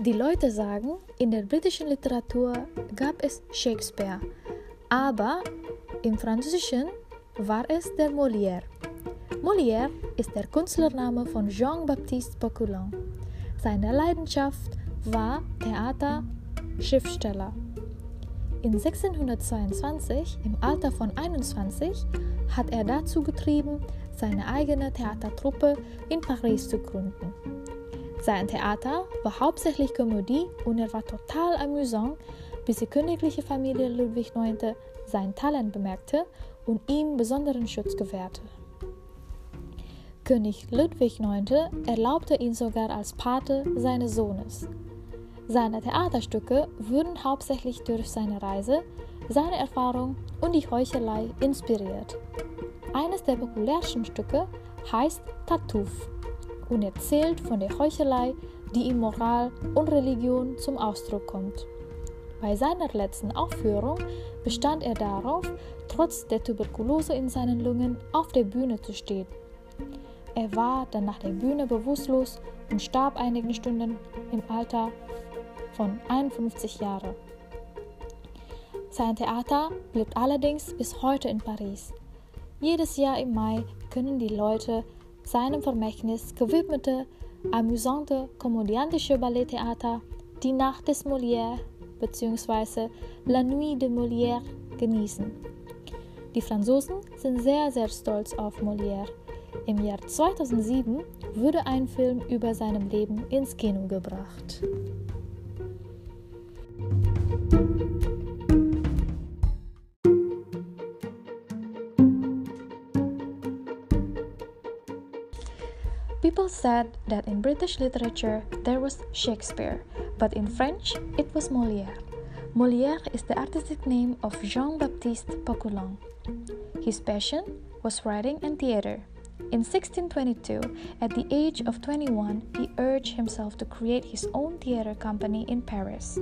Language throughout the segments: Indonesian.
Die Leute sagen, in der britischen Literatur gab es Shakespeare, aber im Französischen war es der Molière. Molière ist der Künstlername von Jean-Baptiste Poquelin. Seine Leidenschaft war Theater, Schriftsteller. In 1622, im Alter von 21, hat er dazu getrieben, seine eigene Theatertruppe in Paris zu gründen. Sein Theater war hauptsächlich Komödie und er war total amüsant, bis die königliche Familie Ludwig IX sein Talent bemerkte und ihm besonderen Schutz gewährte. König Ludwig IX erlaubte ihn sogar als Pate seines Sohnes. Seine Theaterstücke wurden hauptsächlich durch seine Reise, seine Erfahrung und die Heuchelei inspiriert. Eines der populärsten Stücke heißt Tartuffe und erzählt von der Heuchelei, die in Moral und Religion zum Ausdruck kommt. Bei seiner letzten Aufführung bestand er darauf, trotz der Tuberkulose in seinen Lungen auf der Bühne zu stehen. Er war dann nach der Bühne bewusstlos und starb einige Stunden im Alter von 51 Jahren. Sein Theater blieb allerdings bis heute in Paris. Jedes Jahr im Mai können die Leute seinem Vermächtnis gewidmete, amüsante, komödiantische Balletttheater Die Nacht des Molière bzw. La Nuit de Molière genießen. Die Franzosen sind sehr, sehr stolz auf Molière. Im Jahr 2007 wurde ein Film über seinem Leben ins Kino gebracht. People said that in British literature there was Shakespeare, but in French it was Molière. Molière is the artistic name of Jean Baptiste Poquelin. His passion was writing and theater. In 1622, at the age of 21, he urged himself to create his own theater company in Paris.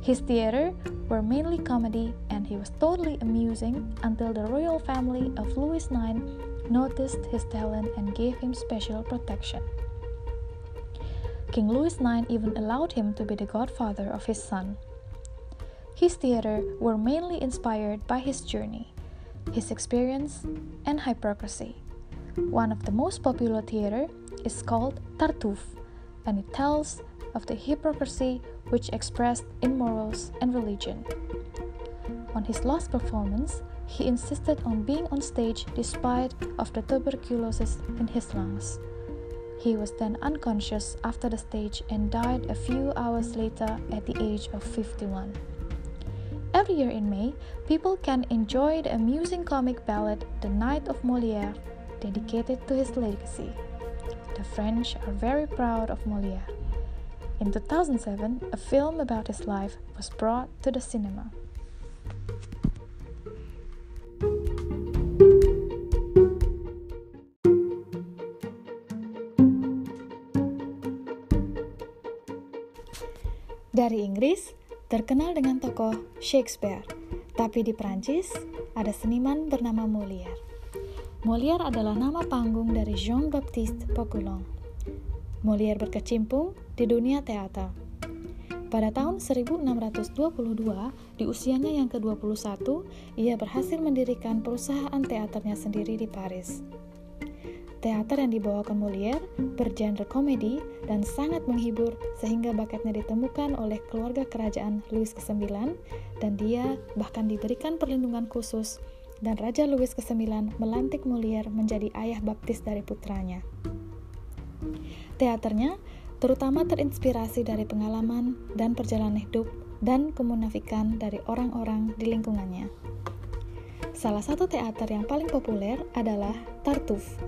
His theater were mainly comedy, and he was totally amusing until the royal family of Louis IX noticed his talent and gave him special protection. King Louis IX even allowed him to be the godfather of his son. His theater were mainly inspired by his journey, his experience, and hypocrisy. One of the most popular theater is called Tartuffe, and it tells of the hypocrisy which expressed in morals and religion. On his last performance, he insisted on being on stage despite of the tuberculosis in his lungs. He was then unconscious after the stage and died a few hours later at the age of 51. Every year in May, people can enjoy the amusing comic ballad The Night of Molière, dedicated to his legacy. The French are very proud of Molière. In 2007, a film about his life was brought to the cinema. Dari Inggris, terkenal dengan tokoh Shakespeare, tapi di Prancis ada seniman bernama Molière. Molière adalah nama panggung dari Jean-Baptiste Poquelin. Molière berkecimpung di dunia teater. Pada tahun 1622, di usianya yang ke-21, ia berhasil mendirikan perusahaan teaternya sendiri di Paris. Teater yang dibawakan Molière bergenre komedi dan sangat menghibur sehingga bakatnya ditemukan oleh keluarga kerajaan Louis ke-9 dan dia bahkan diberikan perlindungan khusus dan Raja Louis ke-9 melantik Molière menjadi ayah baptis dari putranya. Teaternya terutama terinspirasi dari pengalaman dan perjalanan hidup dan kemunafikan dari orang-orang di lingkungannya. Salah satu teater yang paling populer adalah Tartuffe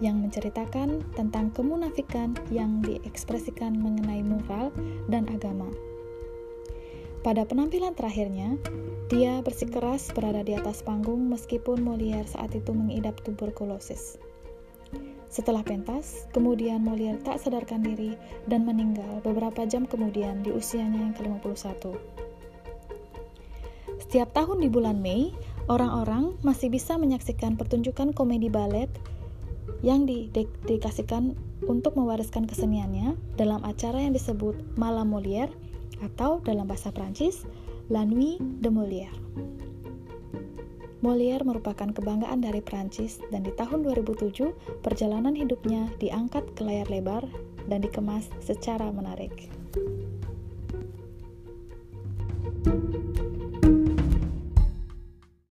yang menceritakan tentang kemunafikan yang diekspresikan mengenai moral dan agama. Pada penampilan terakhirnya, dia bersikeras berada di atas panggung meskipun Molière saat itu mengidap tuberkulosis. Setelah pentas, kemudian Molière tak sadarkan diri dan meninggal beberapa jam kemudian di usianya yang ke-51. Setiap tahun di bulan Mei, orang-orang masih bisa menyaksikan pertunjukan komedi balet yang didedikasikan untuk mewariskan keseniannya dalam acara yang disebut Malam Molière atau dalam bahasa Prancis La Nuit de Molière. Molière merupakan kebanggaan dari Prancis dan di tahun 2007 perjalanan hidupnya diangkat ke layar lebar dan dikemas secara menarik. thank you